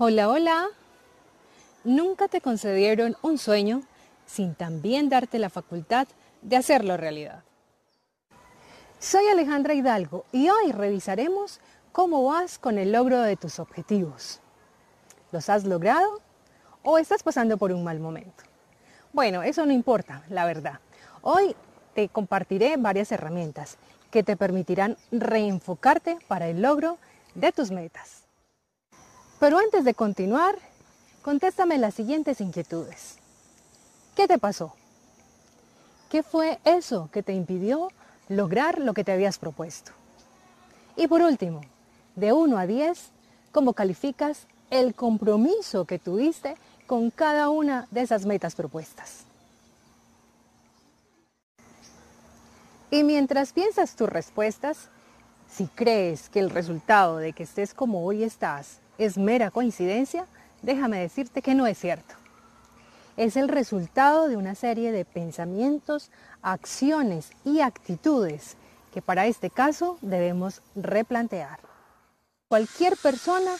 Hola, hola. Nunca te concedieron un sueño sin también darte la facultad de hacerlo realidad. Soy Alejandra Hidalgo y hoy revisaremos cómo vas con el logro de tus objetivos. ¿Los has logrado o estás pasando por un mal momento? Bueno, eso no importa, la verdad. Hoy te compartiré varias herramientas que te permitirán reenfocarte para el logro de tus metas. Pero antes de continuar, contéstame las siguientes inquietudes. ¿Qué te pasó? ¿Qué fue eso que te impidió lograr lo que te habías propuesto? Y por último, de 1 a 10, ¿cómo calificas el compromiso que tuviste con cada una de esas metas propuestas? Y mientras piensas tus respuestas, si crees que el resultado de que estés como hoy estás es mera coincidencia, déjame decirte que no es cierto. Es el resultado de una serie de pensamientos, acciones y actitudes que para este caso debemos replantear. Cualquier persona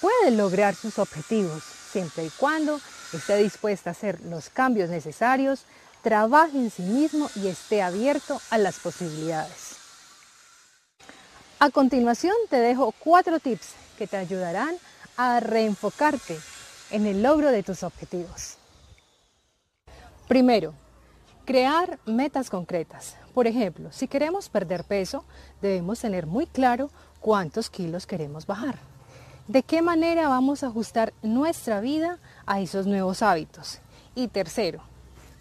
puede lograr sus objetivos siempre y cuando esté dispuesta a hacer los cambios necesarios, trabaje en sí mismo y esté abierto a las posibilidades. A continuación te dejo cuatro tips que te ayudarán a reenfocarte en el logro de tus objetivos. Primero, crear metas concretas. Por ejemplo, si queremos perder peso, debemos tener muy claro cuántos kilos queremos bajar. ¿De qué manera vamos a ajustar nuestra vida a esos nuevos hábitos? Y tercero,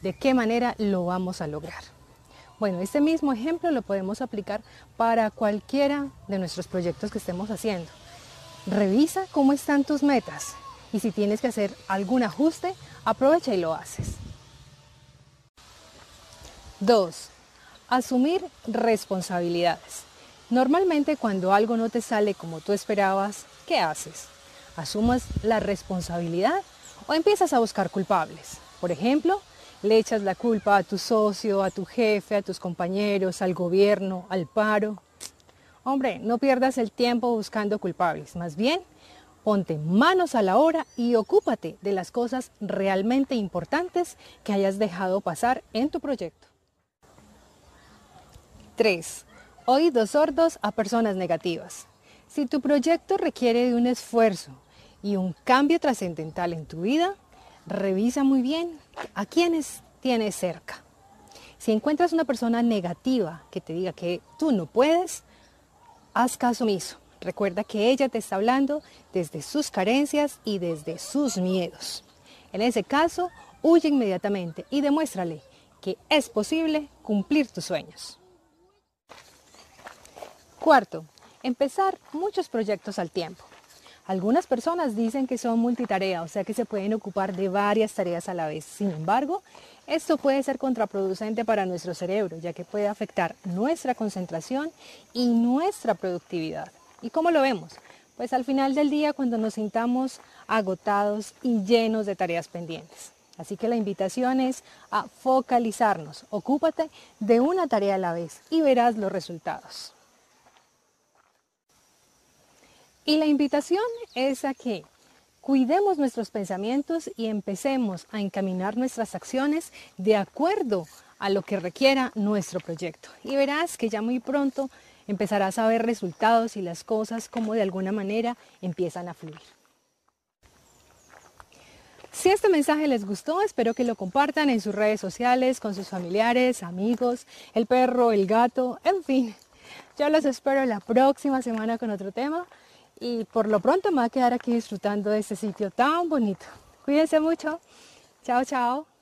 ¿de qué manera lo vamos a lograr? Bueno, este mismo ejemplo lo podemos aplicar para cualquiera de nuestros proyectos que estemos haciendo. Revisa cómo están tus metas y si tienes que hacer algún ajuste, aprovecha y lo haces. 2. Asumir responsabilidades. Normalmente cuando algo no te sale como tú esperabas, ¿qué haces? ¿Asumas la responsabilidad o empiezas a buscar culpables? Por ejemplo, le echas la culpa a tu socio, a tu jefe, a tus compañeros, al gobierno, al paro. Hombre, no pierdas el tiempo buscando culpables, más bien ponte manos a la obra y ocúpate de las cosas realmente importantes que hayas dejado pasar en tu proyecto. 3. Oídos sordos a personas negativas. Si tu proyecto requiere de un esfuerzo y un cambio trascendental en tu vida, revisa muy bien a quienes tienes cerca. Si encuentras una persona negativa que te diga que tú no puedes, haz caso omiso. Recuerda que ella te está hablando desde sus carencias y desde sus miedos. En ese caso, huye inmediatamente y demuéstrale que es posible cumplir tus sueños. Cuarto, empezar muchos proyectos al tiempo. Algunas personas dicen que son multitarea, o sea que se pueden ocupar de varias tareas a la vez. Sin embargo, esto puede ser contraproducente para nuestro cerebro, ya que puede afectar nuestra concentración y nuestra productividad. ¿Y cómo lo vemos? Pues al final del día cuando nos sintamos agotados y llenos de tareas pendientes. Así que la invitación es a focalizarnos. Ocúpate de una tarea a la vez y verás los resultados. Y la invitación es a que cuidemos nuestros pensamientos y empecemos a encaminar nuestras acciones de acuerdo a lo que requiera nuestro proyecto. Y verás que ya muy pronto empezarás a ver resultados y las cosas como de alguna manera empiezan a fluir. Si este mensaje les gustó, espero que lo compartan en sus redes sociales, con sus familiares, amigos, el perro, el gato, en fin. Yo los espero la próxima semana con otro tema y por lo pronto me voy a quedar aquí disfrutando de este sitio tan bonito. Cuídense mucho. Chao, chao.